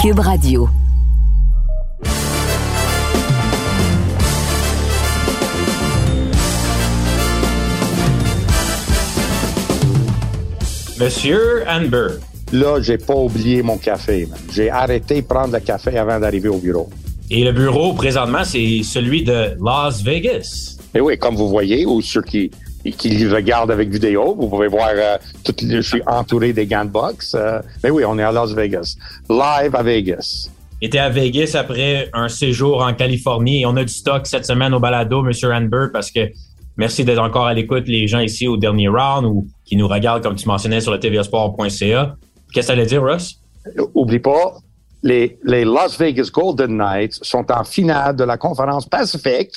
Cube Radio. Monsieur Amber. Là, j'ai pas oublié mon café. J'ai arrêté de prendre le café avant d'arriver au bureau. Et le bureau, présentement, c'est celui de Las Vegas. Et oui, comme vous voyez, ou ceux qui, qui regardent avec vidéo, vous pouvez voir, euh, tout, je suis entouré des gants de boxe. Euh, mais oui, on est à Las Vegas. Live à Vegas. était à Vegas après un séjour en Californie et on a du stock cette semaine au balado, Monsieur Amber, parce que merci d'être encore à l'écoute, les gens ici au dernier round ou qui nous regardent, comme tu mentionnais, sur le tvsport.ca. Qu'est-ce que ça veut dire, Russ? Oublie pas, les, les Las Vegas Golden Knights sont en finale de la conférence Pacifique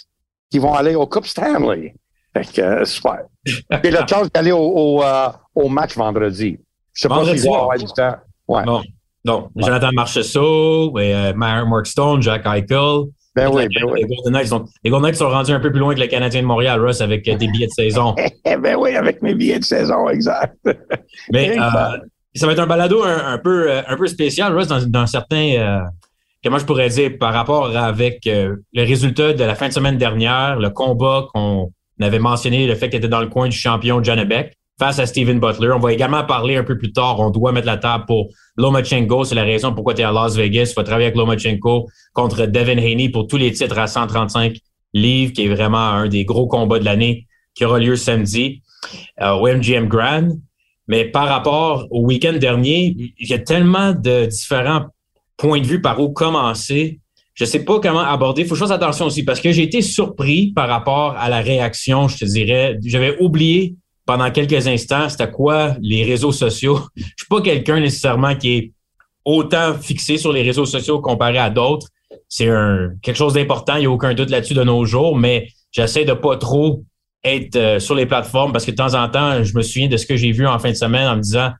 qui vont aller au Coupe Stanley. Fait que, euh, super. J'ai la chance d'aller au, au, euh, au, match vendredi. Je sais pas si avoir du temps. Ouais. Non, non. Ouais. Jonathan Marchessault, euh, Mark Stone, Jack Eichel. Ben oui, ben oui. Les Golden, Knights sont, les Golden Knights sont rendus un peu plus loin que le Canadien de Montréal, Russ, avec euh, des billets de saison. ben oui, avec mes billets de saison, exact. Mais euh, ça va être un balado un, un peu, un peu spécial, Russ, dans, dans certains, euh, comment je pourrais dire, par rapport avec euh, le résultat de la fin de semaine dernière, le combat qu'on avait mentionné, le fait qu'il était dans le coin du champion Beck face à Steven Butler. On va également parler un peu plus tard, on doit mettre la table pour Lomachenko. C'est la raison pourquoi tu es à Las Vegas. Tu vas travailler avec Lomachenko contre Devin Haney pour tous les titres à 135 livres, qui est vraiment un des gros combats de l'année qui aura lieu samedi euh, au MGM Grand. Mais par rapport au week-end dernier, il y a tellement de différents points de vue par où commencer. Je sais pas comment aborder. Faut que je fasse attention aussi parce que j'ai été surpris par rapport à la réaction, je te dirais. J'avais oublié pendant quelques instants c'était quoi les réseaux sociaux. Je suis pas quelqu'un nécessairement qui est autant fixé sur les réseaux sociaux comparé à d'autres. C'est quelque chose d'important, il n'y a aucun doute là-dessus de nos jours, mais j'essaie de pas trop être euh, sur les plateformes parce que de temps en temps, je me souviens de ce que j'ai vu en fin de semaine en me disant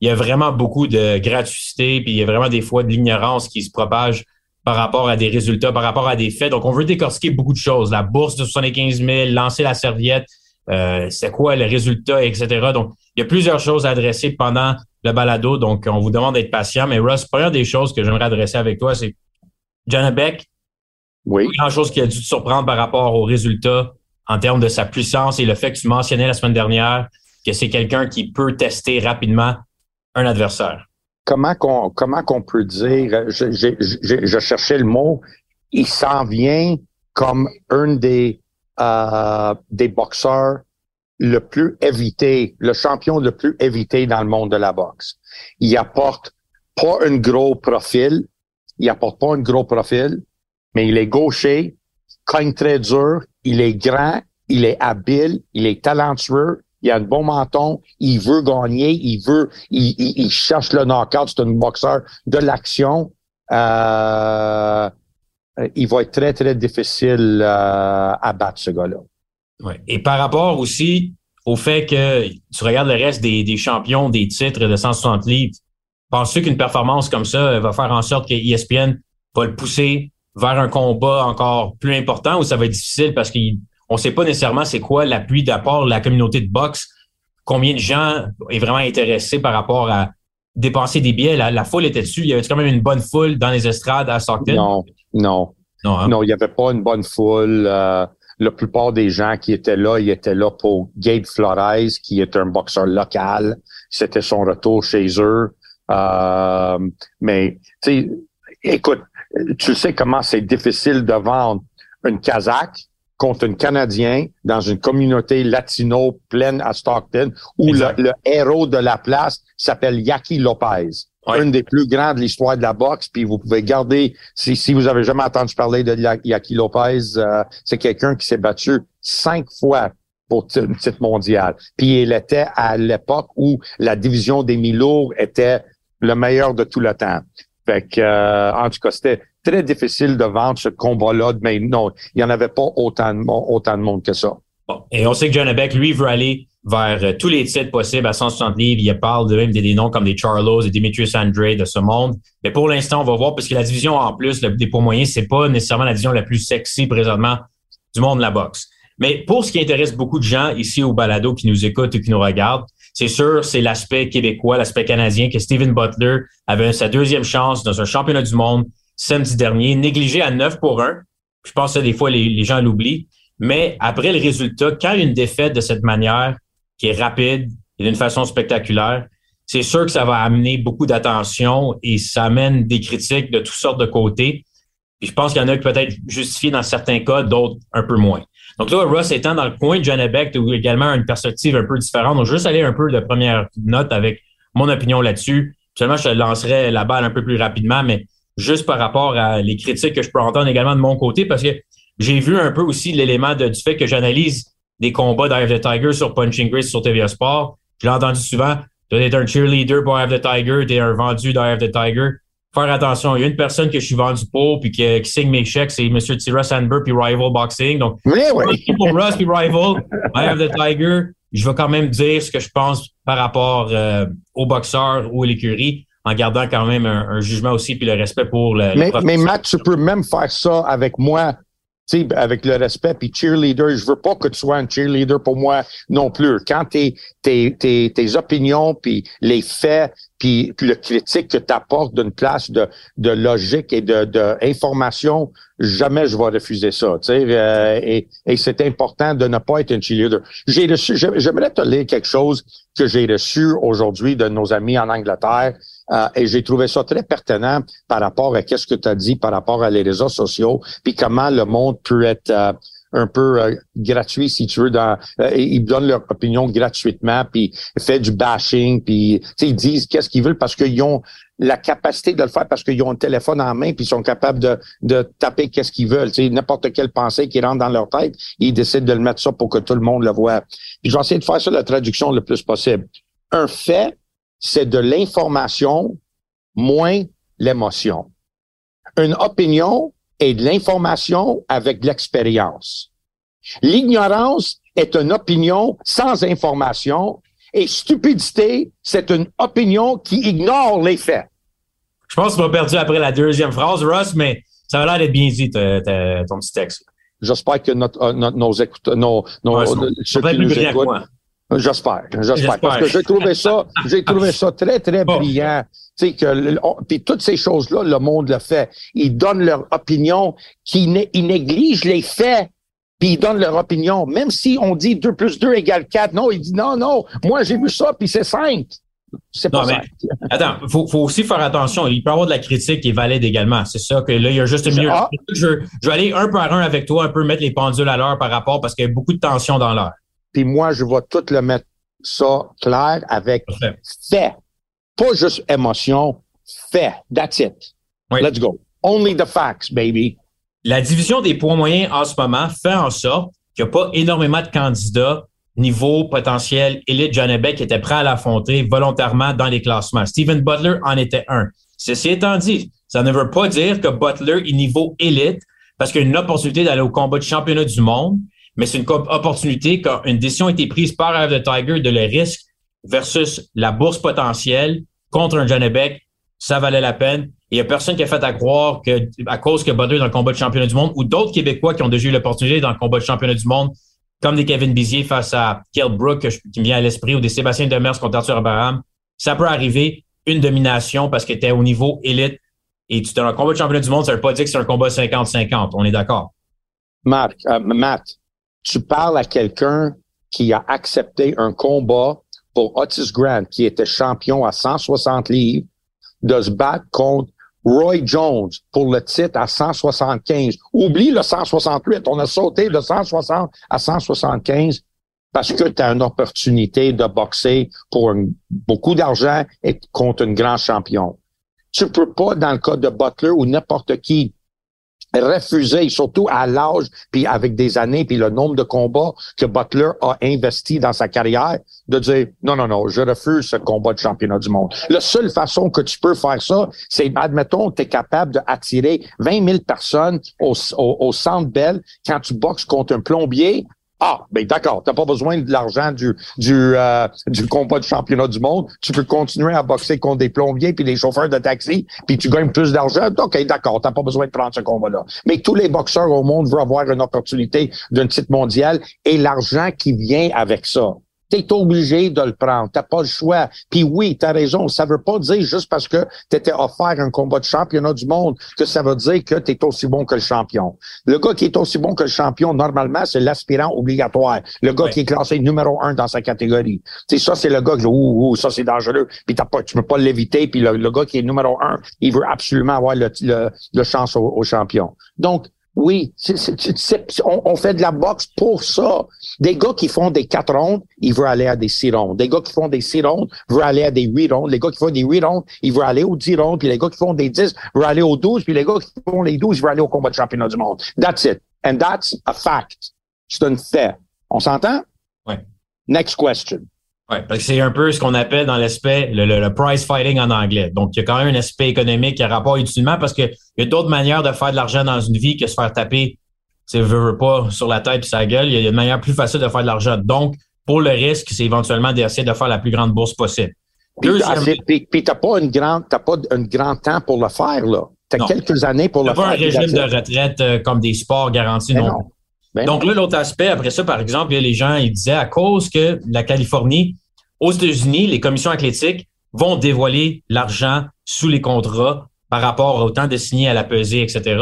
il y a vraiment beaucoup de gratuité, puis il y a vraiment des fois de l'ignorance qui se propage par rapport à des résultats, par rapport à des faits. Donc, on veut décortiquer beaucoup de choses. La bourse de 75 000, lancer la serviette, euh, c'est quoi le résultat, etc. Donc, il y a plusieurs choses à adresser pendant le balado. Donc, on vous demande d'être patient. Mais Russ, première des choses que j'aimerais adresser avec toi, c'est John Beck. Oui. Grand chose qui a dû te surprendre par rapport aux résultats en termes de sa puissance et le fait que tu mentionnais la semaine dernière que c'est quelqu'un qui peut tester rapidement un adversaire. Comment qu'on comment qu'on peut dire je, cherchais le mot il s'en vient comme un des euh, des boxeurs le plus évité, le champion le plus évité dans le monde de la boxe. Il apporte pas un gros profil, il apporte pas un gros profil, mais il est gaucher, cogne très dur, il est grand, il est habile, il est talentueux, il a un bon menton, il veut gagner, il veut, il, il, il cherche le knockout, c'est un boxeur de l'action. Euh, il va être très, très difficile euh, à battre, ce gars-là. Ouais. Et par rapport aussi au fait que tu regardes le reste des, des champions des titres de 160 livres, penses-tu qu'une performance comme ça va faire en sorte que ESPN va le pousser vers un combat encore plus important ou ça va être difficile parce qu'il on ne sait pas nécessairement c'est quoi l'appui d'apport de la communauté de boxe, combien de gens est vraiment intéressé par rapport à dépenser des billets. La, la foule était dessus. Il y avait quand même une bonne foule dans les estrades à Stockton? Non, non. Non, hein? non il n'y avait pas une bonne foule. Euh, la plupart des gens qui étaient là, ils étaient là pour Gabe Flores, qui est un boxeur local. C'était son retour chez eux. Euh, mais, tu sais, écoute, tu sais comment c'est difficile de vendre une Kazakh contre un Canadien dans une communauté latino pleine à Stockton où le, le, héros de la place s'appelle Yaki Lopez. Ouais. Une des plus grandes de l'histoire de la boxe. Puis vous pouvez garder, si, si vous avez jamais entendu parler de Yaki Lopez, euh, c'est quelqu'un qui s'est battu cinq fois pour une titre mondial. Puis il était à l'époque où la division des mi-lourds était le meilleur de tout le temps. Fait que, euh, en tout cas, c'était très difficile de vendre ce combat-là, mais non, il n'y en avait pas autant de, monde, que ça. Bon. Et on sait que John Beck, lui, veut aller vers euh, tous les titres possibles à 160 livres. Il parle de même des, des noms comme des Charlos et Demetrius Andrade de ce monde. Mais pour l'instant, on va voir, parce que la division en plus, le, des poids moyens, c'est pas nécessairement la division la plus sexy présentement du monde de la boxe. Mais pour ce qui intéresse beaucoup de gens ici au balado qui nous écoutent et qui nous regardent, c'est sûr, c'est l'aspect québécois, l'aspect canadien que Steven Butler avait sa deuxième chance dans un championnat du monde samedi dernier, négligé à 9 pour 1. Je pense que des fois, les, gens l'oublient. Mais après le résultat, quand une défaite de cette manière, qui est rapide et d'une façon spectaculaire, c'est sûr que ça va amener beaucoup d'attention et ça amène des critiques de toutes sortes de côtés. Puis je pense qu'il y en a qui peut-être justifiés dans certains cas, d'autres un peu moins. Donc là, Russ étant dans le coin de John Beck, ou également une perspective un peu différente. Donc, juste aller un peu de première note avec mon opinion là-dessus. Seulement, je lancerai la balle un peu plus rapidement, mais juste par rapport à les critiques que je peux entendre également de mon côté, parce que j'ai vu un peu aussi l'élément du fait que j'analyse des combats of the Tiger sur Punching Grace sur TVA Sport. Je l'ai entendu souvent. Tu es un cheerleader pour of the Tiger, tu es un vendu of the Tiger. Faire attention, il y a une personne que je suis vendu pour puis qui, signe mes chèques, c'est M. Tira Sandberg puis Rival Boxing. Donc, oui, oui. pour Russ puis Rival, Eye of the Tiger, je vais quand même dire ce que je pense par rapport euh, aux boxeurs ou à l'écurie en gardant quand même un, jugement aussi puis le respect pour le. Mais, mais Matt, tu peux même faire ça avec moi avec le respect, puis cheerleader, je veux pas que tu sois un cheerleader pour moi non plus. Quand tes, tes, tes, tes opinions, puis les faits, puis, puis le critique que tu apportes d'une place de, de logique et de, de information, jamais je vais refuser ça. Euh, et, et c'est important de ne pas être un cheerleader. J'ai reçu, j'aimerais te lire quelque chose que j'ai reçu aujourd'hui de nos amis en Angleterre. Euh, et j'ai trouvé ça très pertinent par rapport à qu'est-ce que tu as dit par rapport à les réseaux sociaux, puis comment le monde peut être euh, un peu euh, gratuit, si tu veux. Dans, ils donnent leur opinion gratuitement, puis fait du bashing, puis ils disent qu'est-ce qu'ils veulent parce qu'ils ont la capacité de le faire parce qu'ils ont un téléphone en main puis ils sont capables de, de taper qu'est-ce qu'ils veulent. N'importe quelle pensée qui rentre dans leur tête, ils décident de le mettre ça pour que tout le monde le voit. Puis je vais essayer de faire ça la traduction le plus possible. Un fait c'est de l'information moins l'émotion. Une opinion est de l'information avec de l'expérience. L'ignorance est une opinion sans information et stupidité, c'est une opinion qui ignore les faits. Je pense qu'on va perdu après la deuxième phrase, Russ, mais ça a l'air d'être bien dit, ton petit texte. J'espère que notre, euh, nos écouteurs, nos, nos, ouais, ceux qui nous écoutent, J'espère, j'espère, parce que j'ai trouvé ça, j'ai trouvé ça très très brillant. Tu sais que, puis toutes ces choses-là, le monde le fait. Ils donnent leur opinion, qui ils négligent les faits, puis ils donnent leur opinion. Même si on dit 2 plus 2 égale 4, non, il dit non, non, moi j'ai vu ça, puis c'est 5. C'est pas ça. Attends, faut, faut aussi faire attention. Il peut y avoir de la critique qui est valide également. C'est ça que là, il y a juste une ah. Je, je vais aller un par un avec toi, un peu mettre les pendules à l'heure par rapport parce qu'il y a beaucoup de tension dans l'heure. Puis moi, je vais tout le mettre ça clair avec fait. Pas juste émotion, fait. That's it. Let's go. Only the facts, baby. La division des points moyens en ce moment fait en sorte qu'il n'y a pas énormément de candidats niveau potentiel élite John Beck qui étaient prêts à l'affronter volontairement dans les classements. Steven Butler en était un. Ceci étant dit, ça ne veut pas dire que Butler est niveau élite parce qu'il a une opportunité d'aller au combat de championnat du monde mais c'est une opportunité quand une décision a été prise par Eye Tiger de le risque versus la bourse potentielle contre un Beck, ça valait la peine. Et il n'y a personne qui a fait à croire que, à cause que Butler est dans le combat de championnat du monde, ou d'autres Québécois qui ont déjà eu l'opportunité dans le combat de championnat du monde, comme des Kevin Bizier face à Kell Brook, qui me vient à l'esprit, ou des Sébastien Demers contre Arthur Abraham, ça peut arriver une domination parce que tu es au niveau élite et tu es dans le combat de championnat du monde, ça veut pas dire que c'est un combat 50-50. On est d'accord. Marc, euh, Matt, tu parles à quelqu'un qui a accepté un combat pour Otis Grant, qui était champion à 160 livres, de se battre contre Roy Jones pour le titre à 175. Oublie le 168. On a sauté de 160 à 175 parce que tu as une opportunité de boxer pour beaucoup d'argent et contre un grand champion. Tu peux pas, dans le cas de Butler ou n'importe qui, refusé, surtout à l'âge, puis avec des années, puis le nombre de combats que Butler a investi dans sa carrière, de dire non, non, non, je refuse ce combat de championnat du monde. La seule façon que tu peux faire ça, c'est, admettons, tu es capable d'attirer 20 000 personnes au, au, au Centre Bell quand tu boxes contre un plombier ah, ben d'accord, t'as pas besoin de l'argent du du euh, du combat de championnat du monde. Tu peux continuer à boxer contre des plombiers puis des chauffeurs de taxi, puis tu gagnes plus d'argent. Ok, d'accord, t'as pas besoin de prendre ce combat-là. Mais tous les boxeurs au monde veulent avoir une opportunité d'un titre mondial et l'argent qui vient avec ça. T'es obligé de le prendre. T'as pas le choix. Puis oui, t'as raison. Ça veut pas dire juste parce que t'étais offert un combat de championnat du monde que ça veut dire que t'es aussi bon que le champion. Le gars qui est aussi bon que le champion, normalement, c'est l'aspirant obligatoire. Le gars qui est classé numéro un dans sa catégorie. C'est ça, c'est le gars qui, ouh, ouh, ça c'est dangereux. Puis t'as pas, tu peux pas l'éviter. Puis le, gars qui est numéro un, il veut absolument avoir le, le, chance au champion. Donc, oui, on, fait de la boxe pour ça. Des gars qui font des quatre rondes, ils veulent aller à des six rondes. Des gars qui font des six rondes veulent aller à des huit rondes. Les gars qui font des huit rondes, ils veulent aller aux dix rondes. Puis les gars qui font des dix veulent aller aux douze. Puis les gars qui font les douze veulent aller au combat de championnat du monde. That's it. And that's a fact. C'est un fait. On s'entend? Oui. Next question. Oui, parce que c'est un peu ce qu'on appelle dans l'aspect le, price fighting en anglais. Donc, il y a quand même un aspect économique qui a rapport utilement parce qu'il y a d'autres manières de faire de l'argent dans une vie que se faire taper, tu veux, pas, sur la tête et sa gueule. Il y a une manière plus facile de faire de l'argent. Donc, pour le risque, c'est éventuellement d'essayer de faire la plus grande bourse possible. Puis, tu t'as pas une grande, t'as pas un grand temps pour le faire, là. T'as quelques années pour le faire. pas un régime de retraite euh, comme des sports garantis non. non. Ben Donc là, l'autre aspect, après ça, par exemple, les gens, ils disaient à cause que la Californie, aux États-Unis, les commissions athlétiques vont dévoiler l'argent sous les contrats par rapport au temps de à la pesée, etc.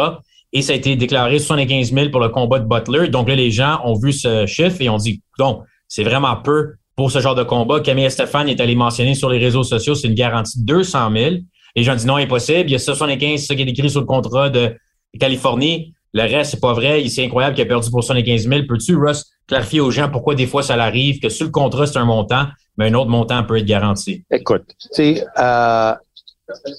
Et ça a été déclaré 75 000 pour le combat de Butler. Donc là, les gens ont vu ce chiffre et ont dit, donc, c'est vraiment peu pour ce genre de combat. Camille Stéphane est allé mentionner sur les réseaux sociaux, c'est une garantie de 200 000. Les gens disent non, impossible. Il y a 75, c'est ça qui est écrit sur le contrat de Californie. Le reste, c'est pas vrai. C'est incroyable qu'il a perdu pour 75 000. Peux-tu, Russ, clarifier aux gens pourquoi des fois ça l'arrive, que sur le contrat, c'est un montant, mais un autre montant peut être garanti? Écoute, tu euh,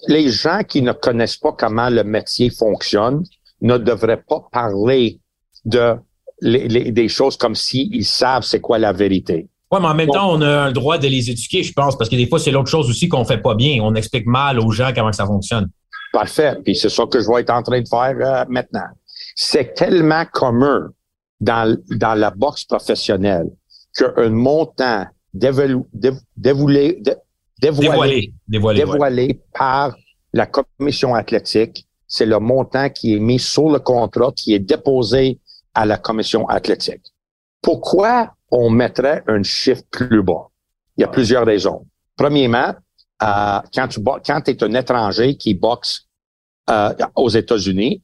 les gens qui ne connaissent pas comment le métier fonctionne ne devraient pas parler de des choses comme s'ils savent c'est quoi la vérité. Oui, mais en même temps, on a le droit de les éduquer, je pense, parce que des fois, c'est l'autre chose aussi qu'on fait pas bien. On explique mal aux gens comment ça fonctionne. Parfait. Puis c'est ça que je vais être en train de faire euh, maintenant. C'est tellement commun dans, dans la boxe professionnelle qu'un montant dévoilé, dévoilé, dévoilé, dévoilé, par la commission athlétique, c'est le montant qui est mis sur le contrat, qui est déposé à la commission athlétique. Pourquoi on mettrait un chiffre plus bas? Il y a plusieurs raisons. Premièrement, euh, quand tu quand es un étranger qui boxe euh, aux États-Unis,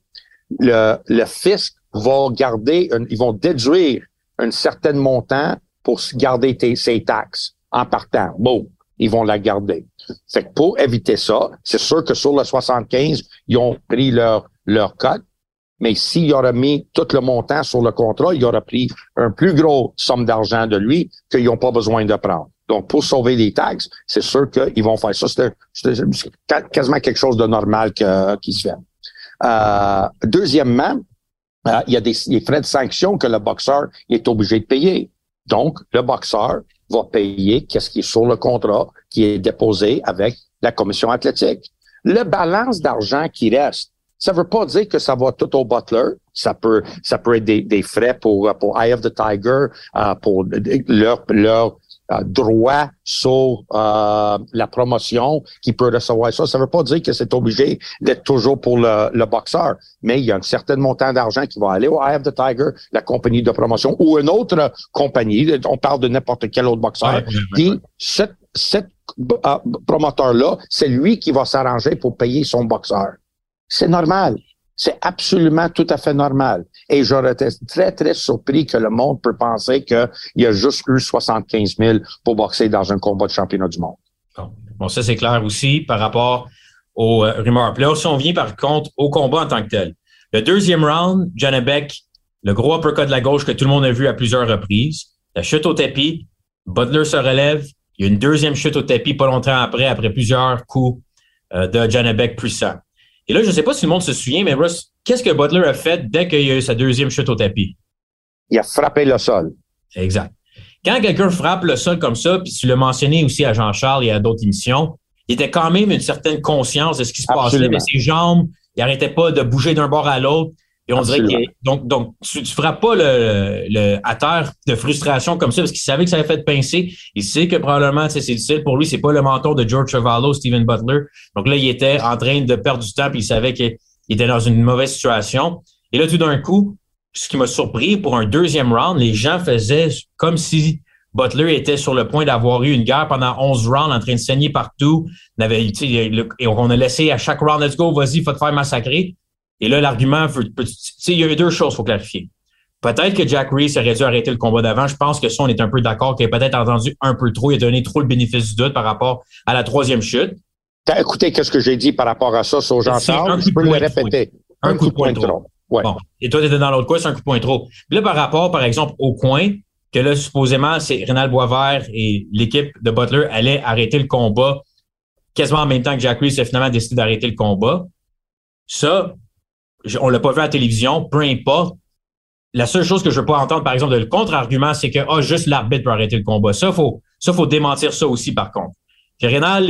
le, le fisc va garder, ils vont déduire un certain montant pour garder ses taxes en partant. Bon, ils vont la garder. Fait que pour éviter ça, c'est sûr que sur le 75, ils ont pris leur, leur cote, mais s'il aurait mis tout le montant sur le contrat, il aurait pris un plus gros somme d'argent de lui qu'ils n'ont pas besoin de prendre. Donc, pour sauver les taxes, c'est sûr qu'ils vont faire ça. C'est quasiment quelque chose de normal qui se fait. Euh, deuxièmement, euh, il y a des, frais de sanction que le boxeur est obligé de payer. Donc, le boxeur va payer qu'est-ce qui est sur le contrat qui est déposé avec la commission athlétique. Le balance d'argent qui reste, ça veut pas dire que ça va tout au butler. Ça peut, ça peut être des, frais pour, pour Eye of the Tiger, euh, pour leur, leur euh, droit sur euh, la promotion qui peut recevoir ça. Ça ne veut pas dire que c'est obligé d'être toujours pour le, le, boxeur, mais il y a un certain montant d'argent qui va aller au Eye of the Tiger, la compagnie de promotion, ou une autre compagnie. On parle de n'importe quel autre boxeur. Puis, cette, cette euh, promoteur-là, c'est lui qui va s'arranger pour payer son boxeur. C'est normal. C'est absolument tout à fait normal. Et j'aurais été très, très surpris que le monde peut penser qu'il y a juste eu 75 000 pour boxer dans un combat de championnat du monde. Bon, ça, c'est clair aussi par rapport aux euh, rumeurs. Puis là, si on vient par contre au combat en tant que tel. Le deuxième round, Beck, le gros uppercut de la gauche que tout le monde a vu à plusieurs reprises. La chute au tapis, Butler se relève. Il y a une deuxième chute au tapis pas longtemps après, après plusieurs coups euh, de Beck puissant. Et là, je ne sais pas si le monde se souvient, mais Russ, qu'est-ce que Butler a fait dès qu'il y a eu sa deuxième chute au tapis? Il a frappé le sol. Exact. Quand quelqu'un frappe le sol comme ça, puis tu l'as mentionné aussi à Jean-Charles et à d'autres émissions, il était quand même une certaine conscience de ce qui se passait, mais ses jambes, il n'arrêtait pas de bouger d'un bord à l'autre. Et on dirait que donc donc tu, tu frappes pas le, le à terre de frustration comme ça parce qu'il savait que ça avait fait pincer. Il sait que probablement c'est difficile pour lui. C'est pas le mentor de George Chavallo, Steven Butler. Donc là il était en train de perdre du temps puis il savait qu'il était dans une mauvaise situation. Et là tout d'un coup, ce qui m'a surpris pour un deuxième round, les gens faisaient comme si Butler était sur le point d'avoir eu une guerre pendant 11 rounds en train de saigner partout. On avait, et on a laissé à chaque round, let's go, vas-y, faut te faire massacrer. Et là, l'argument, il y a deux choses qu'il faut clarifier. Peut-être que Jack Reese aurait dû arrêter le combat d'avant. Je pense que ça, on est un peu d'accord qu'il a peut-être entendu un peu trop. Il a donné trop le bénéfice du doute par rapport à la troisième chute. T'as écouté qu'est-ce que j'ai dit par rapport à ça sur Jean-Charles? Je peux le répéter. Un, coup, de poing, trop. Ouais. Bon. Et toi, tu étais dans l'autre coin, c'est un coup de poing trop. là, par rapport, par exemple, au coin, que là, supposément, c'est Rénal Boisvert et l'équipe de Butler allaient arrêter le combat quasiment en même temps que Jack Reese a finalement décidé d'arrêter le combat. Ça, on l'a pas vu à la télévision, peu importe. La seule chose que je veux pas entendre, par exemple, de le contre-argument, c'est que ah, juste l'arbitre peut arrêter le combat. Ça, faut, faut démentir ça aussi, par contre. Rénal,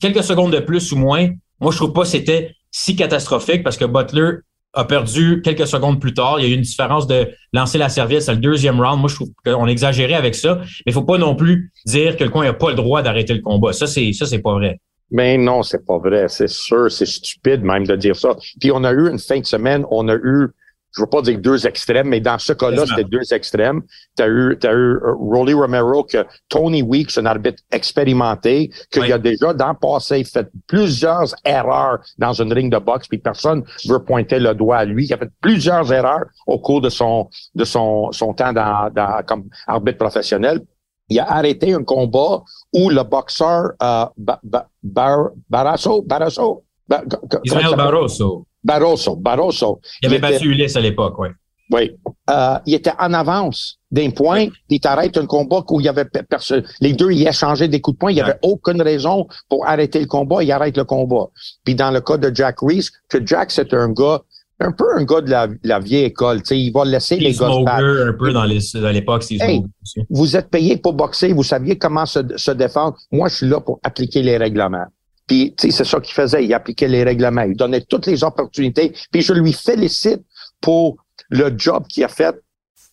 quelques secondes de plus ou moins, moi, je trouve pas que c'était si catastrophique parce que Butler a perdu quelques secondes plus tard. Il y a eu une différence de lancer la serviette, c'est le deuxième round. Moi, je trouve qu'on exagérait avec ça. Mais il faut pas non plus dire que le coin n'a pas le droit d'arrêter le combat. Ça, c'est, ça, c'est pas vrai. Mais non, c'est pas vrai. C'est sûr, c'est stupide même de dire ça. Puis on a eu une fin de semaine, on a eu, je veux pas dire deux extrêmes, mais dans ce cas-là, c'était deux extrêmes. Tu as eu, as eu euh, Rolly Romero, que Tony Weeks, un arbitre expérimenté, qu'il a déjà dans le passé fait plusieurs erreurs dans une ring de boxe, puis personne veut pointer le doigt à lui. Il a fait plusieurs erreurs au cours de son de son, son temps dans, dans, comme arbitre professionnel il a arrêté un combat où le boxeur euh, Barroso, Barroso, Ismaël Barroso. Barroso, Barroso. Il avait battu Ulysse à l'époque, oui. Oui. Euh, il était en avance d'un point, puis il t'arrête un combat où il y avait personne. Les deux, il a changé des coups de poing. Il n'y avait aucune raison pour arrêter le combat. Il arrête le combat. Puis dans le cas de Jack Reese, que Jack, c'est un gars un peu un gars de la, vieille école. sais, il va laisser les gars un peu dans l'époque. Hey, vous êtes payé pour boxer, vous saviez comment se, se défendre. Moi, je suis là pour appliquer les règlements. Puis, c'est ça qu'il faisait. Il appliquait les règlements. Il donnait toutes les opportunités. Puis, je lui félicite pour le job qu'il a fait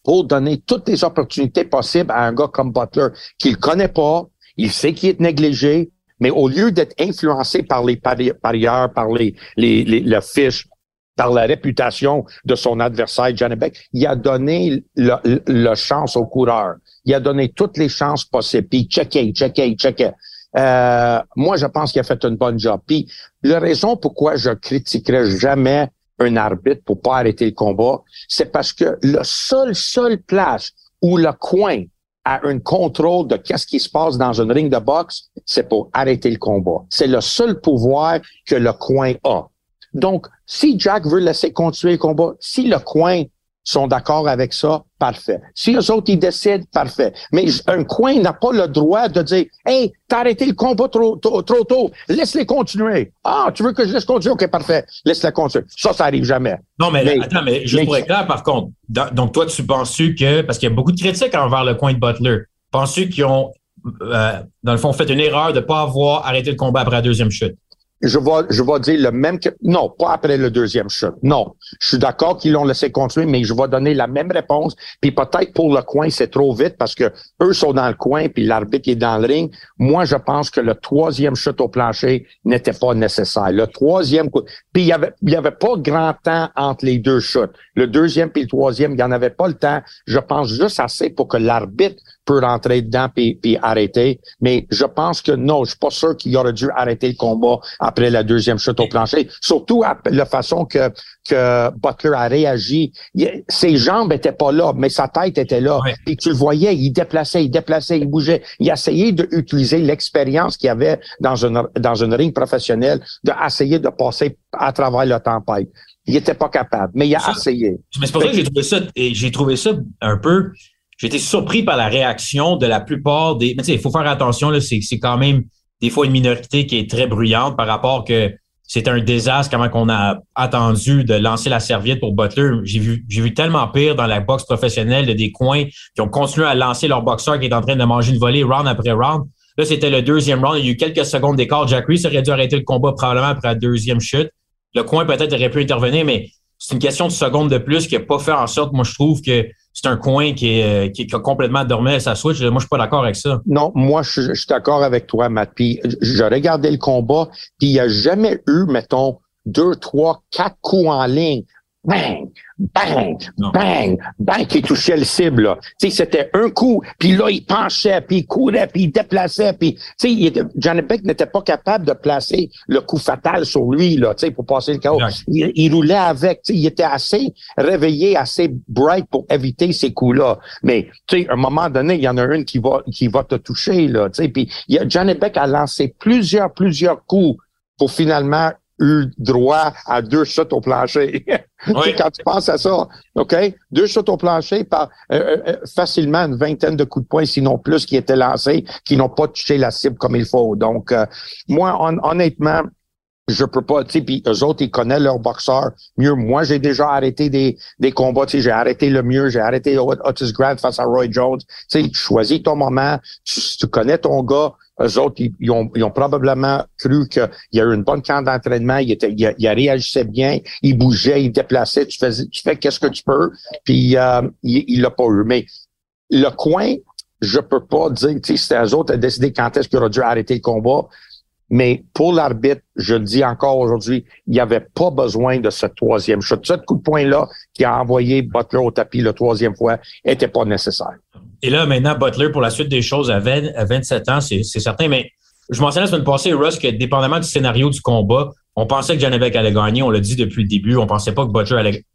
pour donner toutes les opportunités possibles à un gars comme Butler qu'il connaît pas. Il sait qu'il est négligé. Mais au lieu d'être influencé par les parieurs, par les, les, les, le fiche, par la réputation de son adversaire, Beck, il a donné le, chance au coureur. Il a donné toutes les chances possibles. Puis checké, checké. Euh, moi, je pense qu'il a fait une bonne job. Puis la raison pourquoi je critiquerai jamais un arbitre pour pas arrêter le combat, c'est parce que le seul, seul place où le coin a un contrôle de qu'est-ce qui se passe dans une ring de boxe, c'est pour arrêter le combat. C'est le seul pouvoir que le coin a. Donc, si Jack veut laisser continuer le combat, si le coin sont d'accord avec ça, parfait. Si eux autres, ils décident, parfait. Mais un coin n'a pas le droit de dire, hey, t'as arrêté le combat trop, trop, trop tôt, laisse-les continuer. Ah, tu veux que je laisse continuer? OK, parfait, laisse-les continuer. Ça, ça arrive jamais. Non, mais, attends, mais juste pour être clair, par contre, donc toi, tu penses que, parce qu'il y a beaucoup de critiques envers le coin de Butler, penses-tu qu'ils ont, euh, dans le fond, fait une erreur de ne pas avoir arrêté le combat après la deuxième chute? Je vais, je vais dire le même que, non, pas après le deuxième shot. Non. Je suis d'accord qu'ils l'ont laissé continuer, mais je vais donner la même réponse. Puis peut-être pour le coin, c'est trop vite parce que eux sont dans le coin puis l'arbitre est dans le ring. Moi, je pense que le troisième shot au plancher n'était pas nécessaire. Le troisième coup, puis il y avait, il y avait pas grand temps entre les deux shots. Le deuxième puis le troisième, il y en avait pas le temps. Je pense juste assez pour que l'arbitre peut rentrer dedans puis, puis arrêter. Mais je pense que non, je suis pas sûr qu'il aurait dû arrêter le combat après la deuxième chute au plancher. Surtout à la façon que, que Butler a réagi. ses jambes étaient pas là, mais sa tête était là. Puis tu le voyais, il déplaçait, il déplaçait, il bougeait. Il essayait d'utiliser l'expérience qu'il avait dans une, dans une ring professionnelle, d'essayer de passer à travers la tempête. Il était pas capable, mais il a essayé. Mais c'est pour ça que j'ai trouvé ça, j'ai trouvé ça un peu j'ai été surpris par la réaction de la plupart des. Mais tu sais, il faut faire attention, là, c'est, quand même des fois une minorité qui est très bruyante par rapport que c'est un désastre comment qu'on a attendu de lancer la serviette pour Butler. J'ai vu, j'ai vu tellement pire dans la boxe professionnelle de des coins qui ont continué à lancer leur boxeur qui est en train de manger une volée round après round. Là, c'était le deuxième round. Il y a eu quelques secondes d'écart. Jack Reese aurait dû arrêter le combat probablement après la deuxième chute. Le coin peut-être aurait pu intervenir, mais c'est une question de secondes de plus qui n'a pas fait en sorte, moi, je trouve que c'est un coin qui, est, euh, qui, a complètement dormi à sa switch. Moi, je suis pas d'accord avec ça. Non, moi, je, suis d'accord avec toi, Matt. Puis, je regardais le combat, puis il n'y a jamais eu, mettons, deux, trois, quatre coups en ligne bang, bang, bang, bang, qui touchait le cible. Là. Tu sais, c'était un coup, puis là, il penchait, puis il courait, puis il déplaçait, puis tu sais, Johnny Beck n'était pas capable de placer le coup fatal sur lui, là, tu sais, pour passer le chaos. Il, roulait avec, tu sais, il était assez réveillé, assez bright pour éviter ces coups-là. Mais tu sais, à un moment donné, il y en a une qui va, qui va te toucher, là, tu sais, puis Johnny Beck a lancé plusieurs, plusieurs coups pour finalement eu droit à deux shots au plancher. quand tu penses à ça, OK? Deux shots au plancher par euh, euh, euh, facilement une vingtaine de coups de poing, sinon plus, qui étaient lancés, qui n'ont pas touché la cible comme il faut. Donc, moi, honnêtement, je peux pas, tu sais, puis eux autres, ils connaissent leur boxeur mieux. Moi, j'ai déjà arrêté des, des combats, tu sais, j'ai arrêté le mieux, j'ai arrêté Otis Grant face à Roy Jones. Tu sais, choisis ton moment, tu connais ton gars, eux autres, ils, ont, ils ont, probablement cru qu'il y a eu une bonne camp d'entraînement, il, était, il, il, réagissait bien, il bougeait, il déplaçait, tu fais, tu fais qu'est-ce que tu peux, puis euh, il l'a pas eu. Mais le coin, je peux pas dire, tu sais, c'était eux autres à décider quand est-ce qu'il aurait dû arrêter le combat. Mais pour l'arbitre, je le dis encore aujourd'hui, il n'y avait pas besoin de ce troisième shot. Ce coup de poing-là qui a envoyé Butler au tapis la troisième fois n'était pas nécessaire. Et là, maintenant, Butler, pour la suite des choses, à, 27 ans, c'est certain. Mais je mentionnais la semaine passée, Russ, que dépendamment du scénario du combat, on pensait que Janabek allait gagner. On l'a dit depuis le début. On pensait pas que Butler allait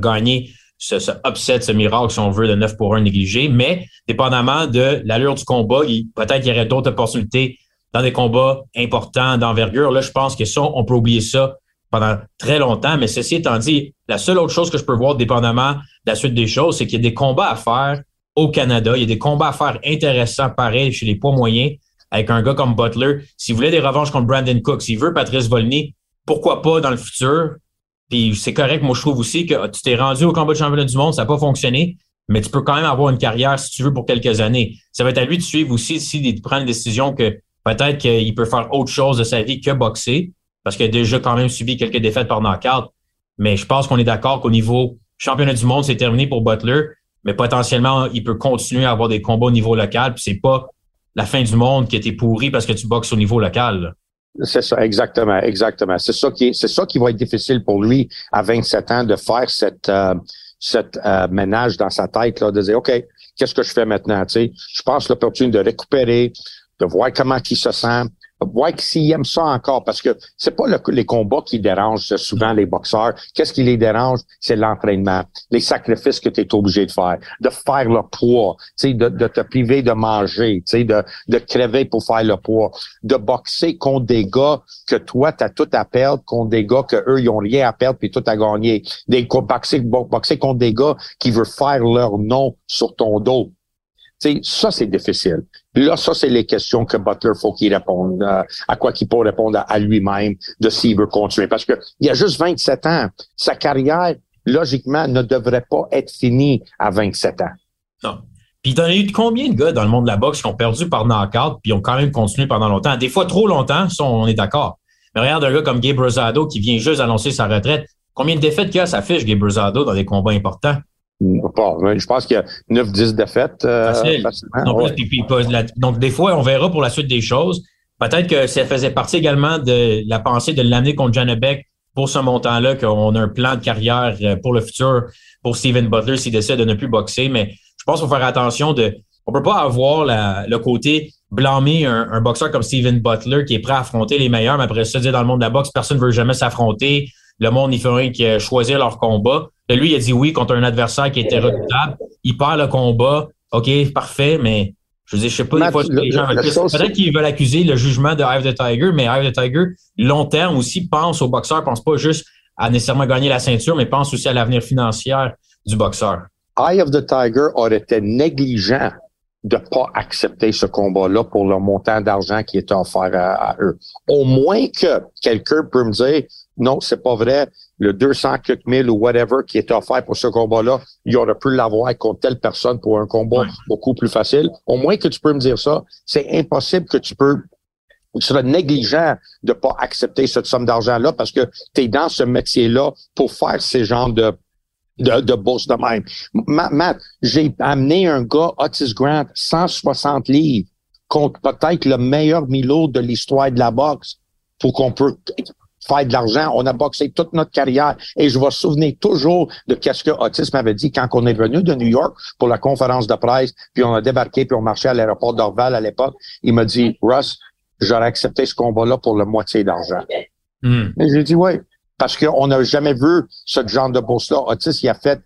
gagner ce, ce, upset, ce miracle, si on veut, de 9 pour 1 négligé. Mais dépendamment de l'allure du combat, peut-être qu'il y aurait d'autres opportunités dans des combats importants d'envergure. Là, je pense que ça, on peut oublier ça pendant très longtemps. Mais ceci étant dit, la seule autre chose que je peux voir, dépendamment de la suite des choses, c'est qu'il y a des combats à faire au Canada. Il y a des combats à faire intéressants, pareil, chez les poids moyens, avec un gars comme Butler. S'il voulait des revanches contre Brandon Cook, s'il veut Patrice Volny, pourquoi pas dans le futur? Puis c'est correct, moi je trouve aussi que tu t'es rendu au combat de championnat du monde, ça n'a pas fonctionné, mais tu peux quand même avoir une carrière si tu veux pour quelques années. Ça va être à lui de suivre aussi si de prendre une décision que peut-être qu'il peut faire autre chose de sa vie que boxer, parce qu'il a déjà quand même subi quelques défaites par knockout. Mais je pense qu'on est d'accord qu'au niveau championnat du monde, c'est terminé pour Butler mais potentiellement, il peut continuer à avoir des combats au niveau local, puis c'est pas la fin du monde qui était pourri parce que tu boxes au niveau local. C'est ça, exactement, exactement. C'est ça qui c'est ça qui va être difficile pour lui à 27 ans de faire cette euh, cette euh, ménage dans sa tête là, de dire ok, qu'est-ce que je fais maintenant, tu sais? Je pense l'opportunité de récupérer, de voir comment il se sent, voir s'ils aiment ça encore, parce que c'est pas les combats qui dérangent souvent les boxeurs. Qu'est-ce qui les dérange? C'est l'entraînement, les sacrifices que tu es obligé de faire, de faire le poids, de, de te priver de manger, de, de crever pour faire le poids, de boxer contre des gars que toi, tu as tout à perdre, contre des gars que eux, ils ont rien à perdre puis tout à gagner. Des boxer, boxer contre des gars qui veulent faire leur nom sur ton dos ça, c'est difficile. Là, ça, c'est les questions que Butler faut qu'il réponde, euh, à quoi qu'il peut répondre à, lui-même de s'il veut continuer. Parce que il a juste 27 ans. Sa carrière, logiquement, ne devrait pas être finie à 27 ans. Non. Puis t'en as eu combien de gars dans le monde de la boxe qui ont perdu par knockout puis ont quand même continué pendant longtemps? Des fois trop longtemps, ça, on est d'accord. Mais regarde un gars comme Gabe Rosado qui vient juste annoncer sa retraite. Combien de défaites qu'il a sa fiche, Gabe Rosado, dans des combats importants? Je pense qu'il y a 9-10 défaites. Euh, donc, des fois, on verra pour la suite des choses. Peut-être que ça faisait partie également de la pensée de l'année contre Beck pour ce montant-là, qu'on a un plan de carrière euh, pour le futur pour Steven Butler s'il décide de ne plus boxer. Mais je pense qu'il faut faire attention de. On peut pas avoir le côté blâmer un, boxeur comme Steven Butler qui est prêt à affronter les meilleurs, mais après ça, dire dans le monde de la boxe, personne ne veut jamais s'affronter. Le monde, il ferait que choisir leur combat. Lui, il a dit oui contre un adversaire qui était redoutable. Il perd le combat. OK, parfait, mais je veux dire, je sais pas des fois les gens Peut-être qu'ils veulent accuser le jugement de Eye the Tiger, mais Eye the Tiger, long terme aussi, pense au boxeur, pense pas juste à nécessairement gagner la ceinture, mais pense aussi à l'avenir financier du boxeur. Eye of the Tiger aurait été négligent de pas accepter ce combat-là pour le montant d'argent qui était offert à, eux. Au moins que quelqu'un peut me dire, non, c'est pas vrai, le 200 quelques mille ou whatever qui est offert pour ce combat-là, il aurait pu l'avoir contre telle personne pour un combat beaucoup plus facile. Au moins que tu peux me dire ça, c'est impossible que tu peux tu serais négligent de pas accepter cette somme d'argent-là parce que tu es dans ce métier-là pour faire ces genres de de, de bourse de même. Matt, j'ai amené un gars, Otis Grant, 160 livres contre peut-être le meilleur Milo de l'histoire de la boxe pour qu'on peut faire de l'argent. On a boxé toute notre carrière. Et je vais me souvenir toujours de qu'est-ce que Otis m'avait dit quand on est venu de New York pour la conférence de presse, puis on a débarqué, puis on marchait à l'aéroport d'Orval à l'époque. Il m'a dit, Russ, j'aurais accepté ce combat-là pour la moitié d'argent. Hmm. Et j'ai dit, oui, parce qu'on n'a jamais vu ce genre de bourse-là. Otis, il a fait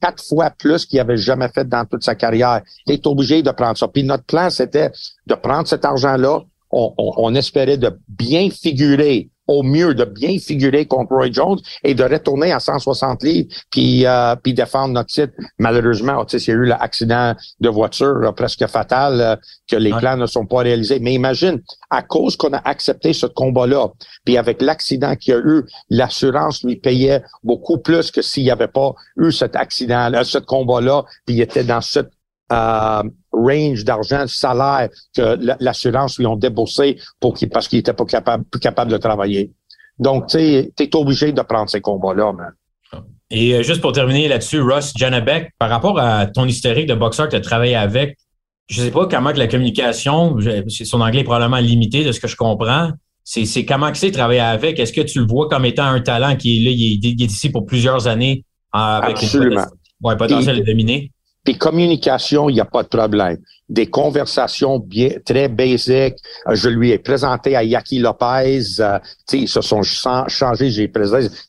quatre fois plus qu'il avait jamais fait dans toute sa carrière. Il est obligé de prendre ça. Puis notre plan, c'était de prendre cet argent-là. on espérait de bien figurer au mieux de bien figurer contre Roy Jones et de retourner à 160 livres puis euh, puis défendre notre titre. Malheureusement, il y a eu l'accident de voiture euh, presque fatal euh, que les plans ne sont pas réalisés. Mais imagine, à cause qu'on a accepté ce combat-là, puis avec l'accident qu'il y a eu, l'assurance lui payait beaucoup plus que s'il n'y avait pas eu cet accident, ce combat-là, puis il était dans cette euh, range d'argent, salaire que l'assurance lui ont déboursé pour qu'il, parce qu'il était pas capable, plus capable de travailler. Donc, tu sais, es obligé de prendre ces combats-là, man. Et euh, juste pour terminer là-dessus, Russ Janabek, par rapport à ton historique de boxeur que tu as travaillé avec, je sais pas comment que la communication, son anglais est probablement limité de ce que je comprends. C'est, c'est comment que c'est travailler avec? Est-ce que tu le vois comme étant un talent qui est là, il est, ici pour plusieurs années avec Absolument. un potentiel de dominer? Puis communication, il n'y a pas de problème des conversations bien très basiques. Euh, je lui ai présenté à Yaki Lopez. Euh, ils se sont changés. J'ai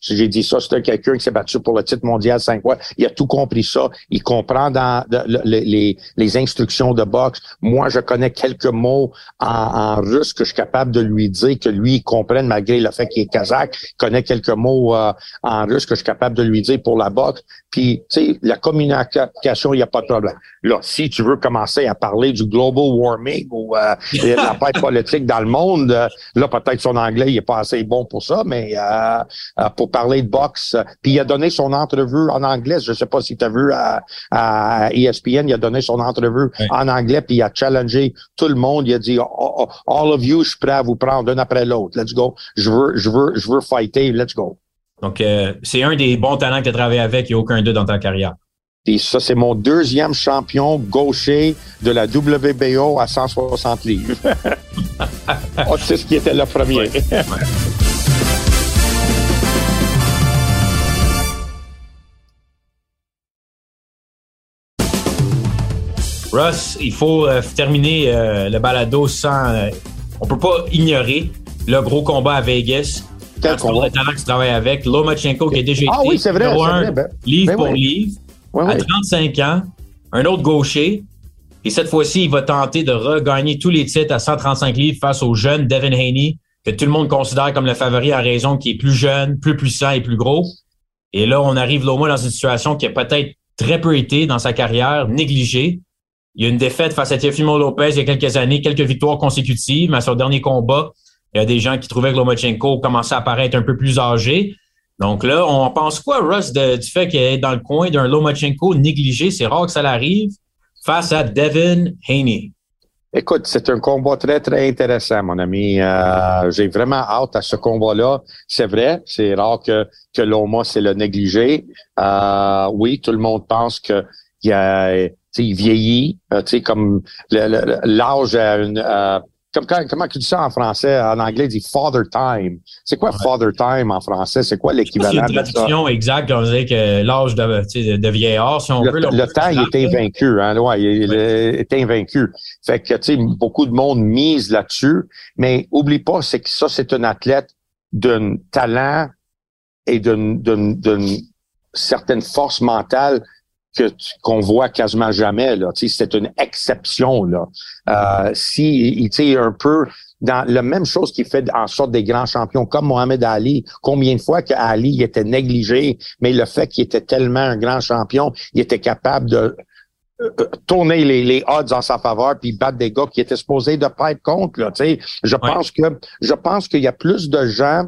j'ai dit ça, c'était quelqu'un qui s'est battu pour le titre mondial cinq fois. Il a tout compris ça. Il comprend dans les, les, instructions de boxe. Moi, je connais quelques mots en, russe que je suis capable de lui dire que lui, il comprenne malgré le fait qu'il est kazakh. Il connaît quelques mots euh, en russe que je suis capable de lui dire pour la boxe. Puis, tu sais, la communication, il n'y a pas de problème. Là, si tu veux commencer à parler parler du global warming ou euh, la paix politique dans le monde. Euh, là, peut-être son anglais, il est pas assez bon pour ça, mais euh, euh, pour parler de boxe, puis il a donné son entrevue en anglais. Je sais pas si tu as vu à, à, ESPN, il a donné son entrevue en anglais, puis il a challengé tout le monde. Il a dit, oh, oh, oh, all of you, je suis prêt à vous prendre un après l'autre. Let's go. Je veux, je veux, je veux fighter. Let's go. Donc, c'est un des bons talents que tu as travaillé avec. Il n'y a aucun doute dans ta carrière. Et ça, c'est mon deuxième champion gaucher de la WBO à 160 livres. oh, c'est ce qui était le premier. Russ, il faut euh, terminer euh, le balado sans. Euh, on peut pas ignorer le gros combat à Vegas. Quel combat? Le talent que tu travailles avec. Lomachenko qui a déjà ah, oui, c'est vrai, vrai. Ben, livre ben pour livre à 35 ans, un autre gaucher. Et cette fois-ci, il va tenter de regagner tous les titres à 135 livres face au jeune Devin Haney, que tout le monde considère comme le favori à raison qui est plus jeune, plus puissant et plus gros. Et là, on arrive moins dans une situation qui a peut-être très peu été dans sa carrière, négligée. Il y a une défaite face à Teofimo Lopez il y a quelques années, quelques victoires consécutives, mais à son dernier combat, il y a des gens qui trouvaient que Lomachenko commençait à paraître un peu plus âgé. Donc là, on pense quoi, Russ, du fait qu'il est dans le coin d'un Lomachenko négligé? C'est rare que ça l'arrive face à Devin Haney. Écoute, c'est un combat très, très intéressant, mon ami. Euh, j'ai vraiment hâte à ce combat-là. C'est vrai, c'est rare que, que Loma, c'est le négligé. Euh, oui, tout le monde pense que il, a, il vieillit, euh, comme l'âge a une comme, comment tu dis ça en français? En anglais, il dit father time. C'est quoi father time en français? C'est quoi l'équivalent de ça? C'est une traduction exacte. On dirait que l'âge de, de vieillard, si on le, veut. le temps, il est invaincu. Hein, ouais, il, est invaincu. Fait que, tu sais, beaucoup de monde mise là-dessus. Mais oublie pas, c'est que ça, c'est un athlète d'un talent et d'une certaine force mentale que qu'on voit quasiment jamais là. c'est une exception là. Euh, si il sais un peu dans la même chose qui fait en sorte des grands champions comme Mohamed Ali. Combien de fois que Ali était négligé, mais le fait qu'il était tellement un grand champion, il était capable de euh, tourner les, les odds en sa faveur puis battre des gars qui étaient supposés de pas être contre là. je pense que je pense qu'il y a plus de gens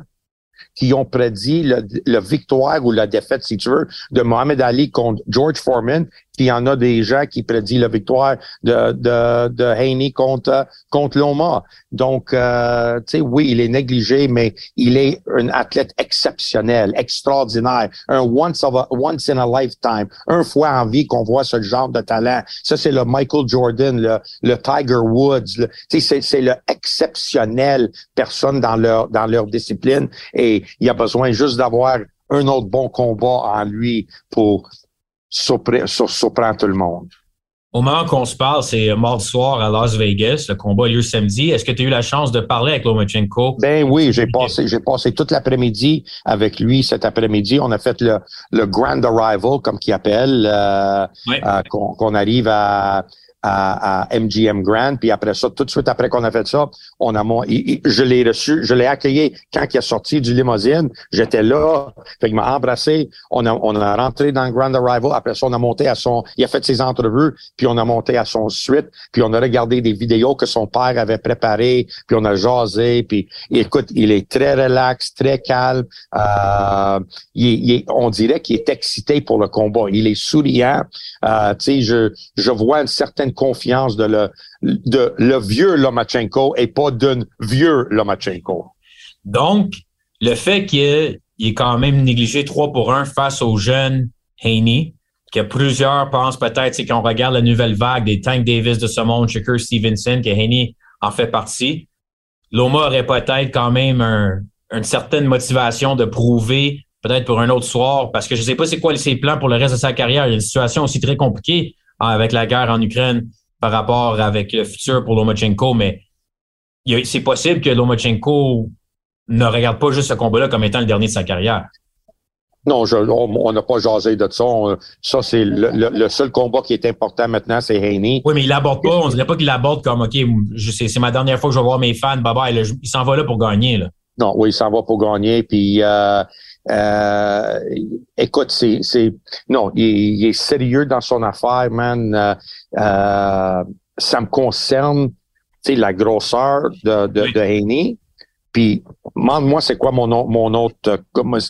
qui ont prédit la victoire ou la défaite, si tu veux, de Mohamed Ali contre George Foreman, qu'il y en a des gens qui prédisent la victoire de, de, de Haney contre, contre Loma. Donc, euh, tu sais, oui, il est négligé, mais il est un athlète exceptionnel, extraordinaire, un once, of a, once in a lifetime, un fois en vie qu'on voit ce genre de talent. Ça, c'est le Michael Jordan, le, le Tiger Woods. Tu sais, c'est le exceptionnel personne dans leur, dans leur discipline et il a besoin juste d'avoir un autre bon combat en lui pour surprendre tout le monde. Au moment qu'on se parle, c'est mardi soir à Las Vegas. Le combat a lieu samedi. Est-ce que tu as eu la chance de parler avec Lomachenko? Ben oui, j'ai passé, j'ai passé toute l'après-midi avec lui cet après-midi. On a fait le, le Grand Arrival, comme qu'il appelle, euh, euh, qu'on arrive à, à, à, MGM Grand. Puis après ça, tout de suite après qu'on a fait ça, on a mon, je l'ai reçu, je l'ai accueilli quand il est sorti du limousine. J'étais là. Fait qu'il m'a embrassé. On a, on a rentré dans Grand Arrival. Après ça, on a monté à son, il a fait ses entrevues. Puis on a monté à son suite. Puis on a regardé des vidéos que son père avait préparées. Puis on a jasé. Puis écoute, il est très relax, très calme. Euh, il, on dirait qu'il est excité pour le combat. Il est souriant. Euh, tu sais, je, je vois une certaine confiance de le, vieux Lomachenko et pas d'un vieux Lomachenko. Donc, le fait qu'il est quand même négligé 3 pour 1 face au jeune Haney, que plusieurs pensent peut-être, c'est qu'on regarde la nouvelle vague des Tank Davis de ce monde, Shakur Stevenson, que Haney en fait partie. Loma aurait peut-être quand même une certaine motivation de prouver, peut-être pour un autre soir, parce que je ne sais pas c'est quoi ses plans pour le reste de sa carrière. Il y a une situation aussi très compliquée avec la guerre en Ukraine par rapport avec le futur pour Lomachenko, mais c'est possible que Lomachenko ne regarde pas juste ce combat-là comme étant le dernier de sa carrière. Non, on n'a pas jasé de ça. ça, c'est le, seul combat qui est important maintenant, c'est Haney. Oui, mais il l'aborde pas. On dirait pas qu'il l'aborde comme, OK, c'est ma dernière fois que je vais voir mes fans. Bye bye. il s'en va là pour gagner. Là. Non, oui, il s'en va pour gagner. Puis, euh, euh, écoute, c'est, c'est non, il, est sérieux dans son affaire, man. Euh, euh ça me concerne, tu sais, la grosseur de, de, de Haney. Puis, demande-moi, c'est quoi mon, mon autre,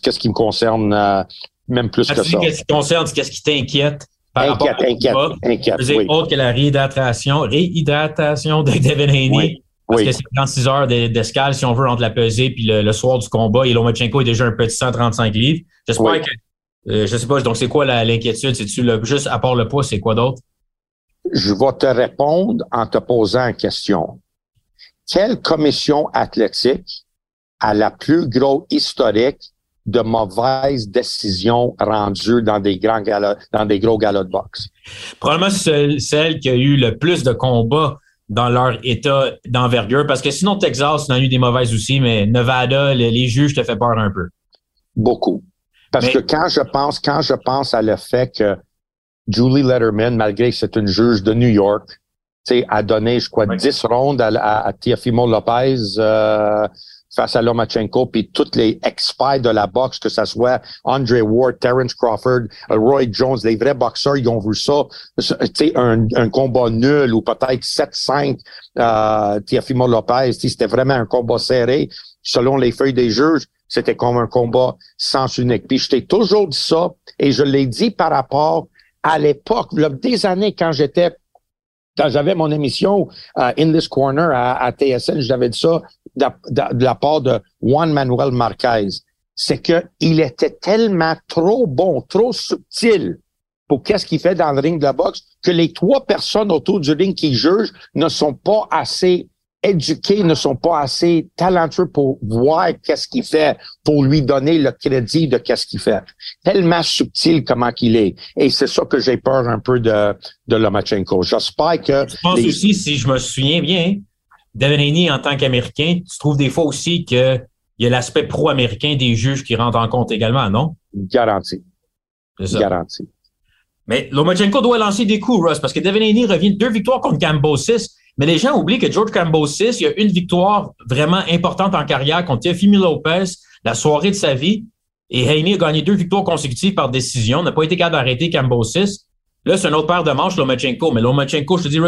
qu'est-ce qui me concerne euh, même plus que ça? Qu'est-ce qui concerne, qu'est-ce qui t'inquiète? Par inquiète, rapport inquiète, inquiète, oui. autre que la réhydratation, réhydratation de Devin Haney. Parce que c'est 36 heures d'escale, si on veut, entre la pesée puis le, soir du combat. Et Lomachenko est déjà un petit 135 livres. J'espère que. Euh, je sais pas, donc c'est quoi l'inquiétude? C'est-tu juste à part le poids, c'est quoi d'autre? Je vais te répondre en te posant une question. Quelle commission athlétique a la plus grosse historique de mauvaises décisions rendues dans des grands galas, dans des gros galas de boxe? Probablement celle qui a eu le plus de combats dans leur état d'envergure? Parce que sinon, Texas, on a eu des mauvaises aussi, mais Nevada, les, juges te fait peur un peu. Beaucoup. Parce que quand je pense, quand je pense à le fait que Julie Letterman, malgré que c'est une juge de New York, a donné, je crois, 10 rondes à, à, Lopez, euh, face à Lomachenko, puis tous les experts de la boxe, que ce soit Andre Ward, Terence Crawford, Roy Jones, les vrais boxeurs, ils ont vu ça, tu un, un combat nul ou peut-être 7-5, euh, Tiafimo Lopez, c'était vraiment un combat serré. Selon les feuilles des juges, c'était comme un combat sans unique. Puis je t'ai toujours dit ça, et je l'ai dit par rapport à l'époque, des années quand j'étais quand j'avais mon émission euh, In This Corner à, à TSN, j'avais dit ça de, la part de Juan Manuel Marquez, c'est que il était tellement trop bon, trop subtil pour qu'est-ce qu'il fait dans le ring de la boxe que les trois personnes autour du ring qui jugent ne sont pas assez éduqués, ne sont pas assez talentueux pour voir qu'est-ce qu'il fait, pour lui donner le crédit de qu'est-ce qu'il fait. Tellement subtil comment qu'il est. Et c'est ça que j'ai peur un peu de, de Lomachenko. J'espère que... Je pense aussi, si je me souviens bien, Devin en tant qu'Américain, tu trouves des fois aussi qu'il y a l'aspect pro-américain des juges qui rentrent en compte également, non? Garanti. Garanti. Mais Lomachenko doit lancer des coups, Russ, parce que Devin revient de deux victoires contre Cambosis. Mais les gens oublient que George Cambosis, il y a une victoire vraiment importante en carrière contre Teofimo Lopez, la soirée de sa vie. Et Haney a gagné deux victoires consécutives par décision, n'a pas été capable d'arrêter Cambosis. Là, c'est un autre paire de manches, Lomachenko. Mais Lomachenko, je te dis,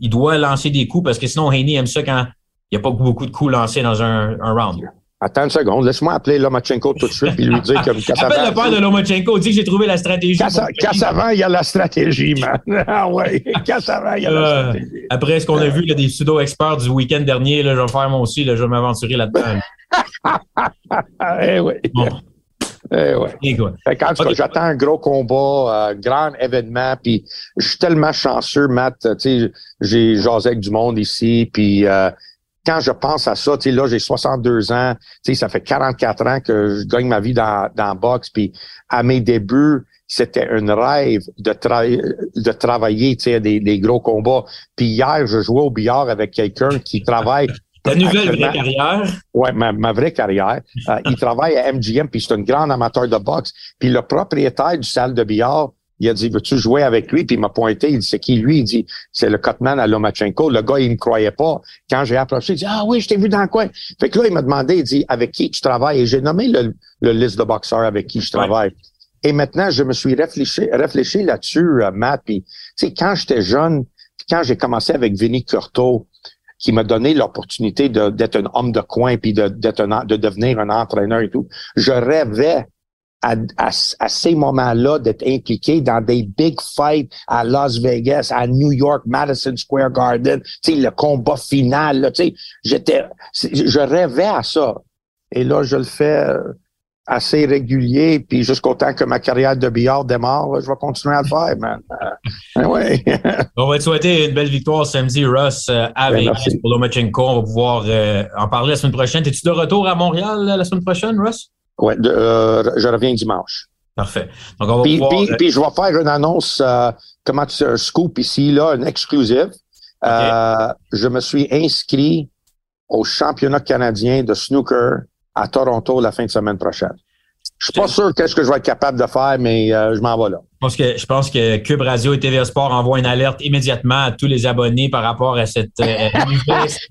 il doit lancer des coups parce que sinon, Haney aime ça quand il n'y a pas beaucoup de coups lancés dans un, round. Attends une seconde, laisse-moi appeler Lomachenko tout de suite et lui dire que Appelle le père de Lomachenko, dis que j'ai trouvé la stratégie. Cassavant, il y a la stratégie, man. Ah ouais, Cassavant, il y a la euh, stratégie. Après ce qu'on a vu, il y a des pseudo-experts du week-end dernier, là, je vais faire moi aussi, là, je vais m'aventurer là-dedans. eh oui. Eh ouais. Quand j'attends un gros combat, un euh, grand événement, puis je suis tellement chanceux, Matt. Tu sais, j'ai jasé avec du monde ici, puis euh, quand je pense à ça, tu sais, là, j'ai 62 ans, tu sais, ça fait 44 ans que je gagne ma vie dans, dans boxe, puis à mes débuts, c'était un rêve de, de travailler, tu sais, des, des gros combats. Puis hier, je jouais au billard avec quelqu'un qui travaille ta nouvelle vraie carrière? Oui, ma, ma, vraie carrière. Euh, il travaille à MGM, puis c'est un grand amateur de boxe. Puis le propriétaire du salle de billard, il a dit, veux-tu jouer avec lui? Puis il m'a pointé, il dit, c'est qui lui? Il dit, c'est le Cotman à Lomachenko. Le gars, il me croyait pas. Quand j'ai approché, il dit, ah oui, je t'ai vu dans le coin. Fait que là, il m'a demandé, il dit, avec qui tu travailles? Et j'ai nommé le, le liste de boxeurs avec qui je travaille. Et maintenant, je me suis réfléchi, réfléchi là-dessus, euh, Matt. Puis, tu sais, quand j'étais jeune, quand j'ai commencé avec Vinny Curto, qui m'a donné l'opportunité d'être un homme de coin puis de, de devenir un entraîneur et tout. Je rêvais à, à, ces moments-là d'être impliqué dans des big fights à Las Vegas, à New York, Madison Square Garden, tu sais, le combat final, tu sais, j'étais, je rêvais à ça. Et là, je le fais euh, assez régulier, puis jusqu'au temps que ma carrière de billard démarre, je vais continuer à le faire, man. Euh, ouais. On va te souhaiter une belle victoire samedi, Russ, euh, à ben, Vegas pour Lomachenko. On va pouvoir euh, en parler la semaine prochaine. Es-tu de retour à Montréal la semaine prochaine, Russ? Oui, je reviens dimanche. Parfait. Donc, on va puis, pouvoir... puis, je vais faire une annonce, comment tu un scoop ici, là, une exclusive. je me suis inscrit au championnat canadien de snooker à Toronto la fin de semaine prochaine. Je suis pas sûr qu'est-ce que je vais être capable de faire, mais euh, je m'en vais là. Je pense que je pense que Cube Radio et TVA Sport envoient une alerte immédiatement à tous les abonnés par rapport à cette euh,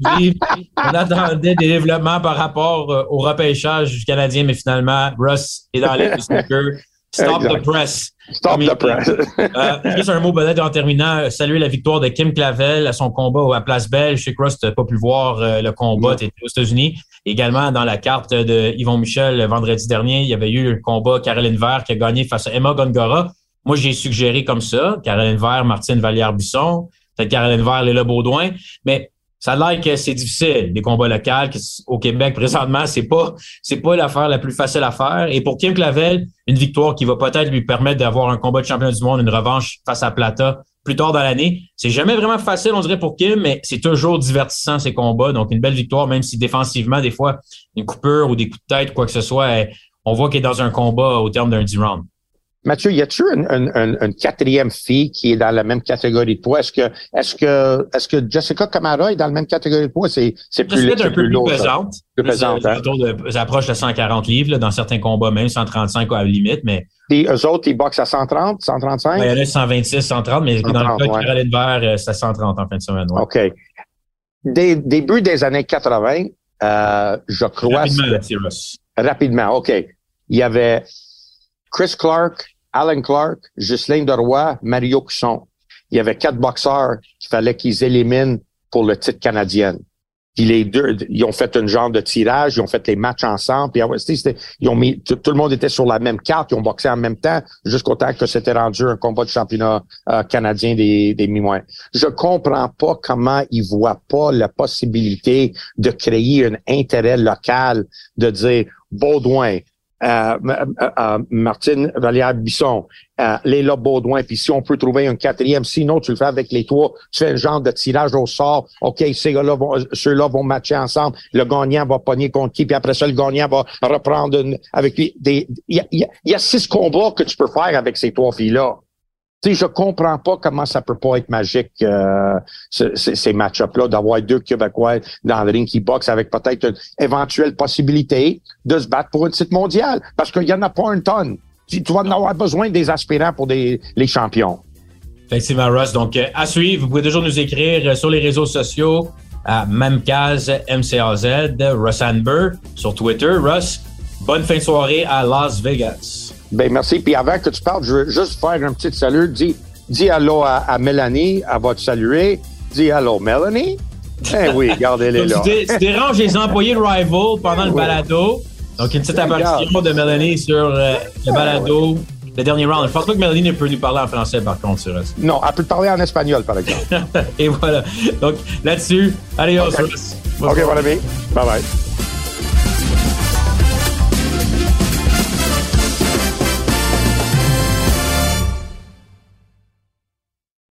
On attendait des développements par rapport euh, au repêchage du Canadien, mais finalement, Russ est dans les snooker. Stop the press. Stop the press. euh, juste un mot peut-être en terminant. Saluer la victoire de Kim Clavel à son combat à Place Belle. Je sais que Russ n'a pas pu voir euh, le combat. Tu aux États-Unis. Également, dans la carte de Yvon Michel, vendredi dernier, il y avait eu un combat Caroline Vert qui a gagné face à Emma Gongora. Moi, j'ai suggéré comme ça. Caroline Vert, Martine Vallière-Bisson. Peut-être Caroline Vert, Léla Baudouin. Mais ça a l'air que c'est difficile, des combats locaux. Au Québec, présentement, c'est pas, c'est pas l'affaire la plus facile à faire. Et pour Kim Clavel, une victoire qui va peut-être lui permettre d'avoir un combat de champion du monde, une revanche face à Plata plus tard dans l'année. C'est jamais vraiment facile, on dirait, pour Kim, mais c'est toujours divertissant, ces combats. Donc, une belle victoire, même si défensivement, des fois, une coupure ou des coups de tête, quoi que ce soit, on voit qu'il est dans un combat au terme d'un 10 round. Mathieu, y a-tu une, une, une, quatrième fille qui est dans la même catégorie de poids? Est-ce que, est-ce que, est-ce que Jessica Camara est dans la même catégorie de poids? C'est, c'est plus, un peu plus, pesante. Plus pesante, hein? de, ça approche de 140 livres, là, dans certains combats, même 135 à la limite, mais. Et eux autres, ils boxent à 130, 135? il y en a 126, 130, mais dans le cas de Caroline Vert, euh, c'est 130 en fin de semaine. Ouais. OK. début des années 80, euh, je crois. Rapidement, Rapidement, OK. Il y avait Chris Clark, Alan Clark, Ghislaine Deroy, Mario Cusson. Il y avait quatre boxeurs qu'il fallait qu'ils éliminent pour le titre canadien. Puis les deux, ils ont fait un genre de tirage, ils ont fait les matchs ensemble. Puis ils ont mis, tout, le monde était sur la même carte, ils ont boxé en même temps, jusqu'au temps que c'était rendu un combat de championnat euh, canadien des, des mi-moins. Je comprends pas comment ils voient pas la possibilité de créer un intérêt local, de dire Baudouin, euh, euh, euh, Martine Vallière-Bisson, euh, Léla Baudouin, puis si on peut trouver un quatrième, sinon tu le fais avec les trois, tu fais un genre de tirage au sort, OK, ces gars-là vont, ceux-là vont matcher ensemble, le gagnant va pogner contre qui, puis après ça, le gagnant va reprendre une, avec lui. Il y y a six combats que tu peux faire avec ces trois filles-là. Tu sais, je comprends pas comment ça peut pas être magique, euh, ces match-ups-là, d'avoir deux Québécois dans le ring qui avec peut-être une éventuelle possibilité de se battre pour une titre mondial. Parce qu'il y en a pas un tonne. Tu, vas en avoir besoin des aspirants pour les champions. Effectivement, Russ. Donc, euh, à suivre, vous pouvez toujours nous écrire euh, sur les réseaux sociaux à Memcaz, MCAZ, Russ Anber sur Twitter. Russ, bonne fin de soirée à Las Vegas. Ben merci. Puis avant que tu parles, je veux juste faire un petit salut. Dis, dis allô à, Mélanie, elle va te saluer. Dis allô, Mélanie. Eh oui, gardez-les là. Tu, tu, déranges les employés de Rival pendant le balado. Donc, une petite apparition de Mélanie sur euh, le balado. Le dernier round. Je pense pas que Mélanie peut nous parler en français, par contre, sur ça. Non, elle peut parler en espagnol, par exemple. Et voilà. Donc, là-dessus, allez, OK, okay mon ami. Bye-bye.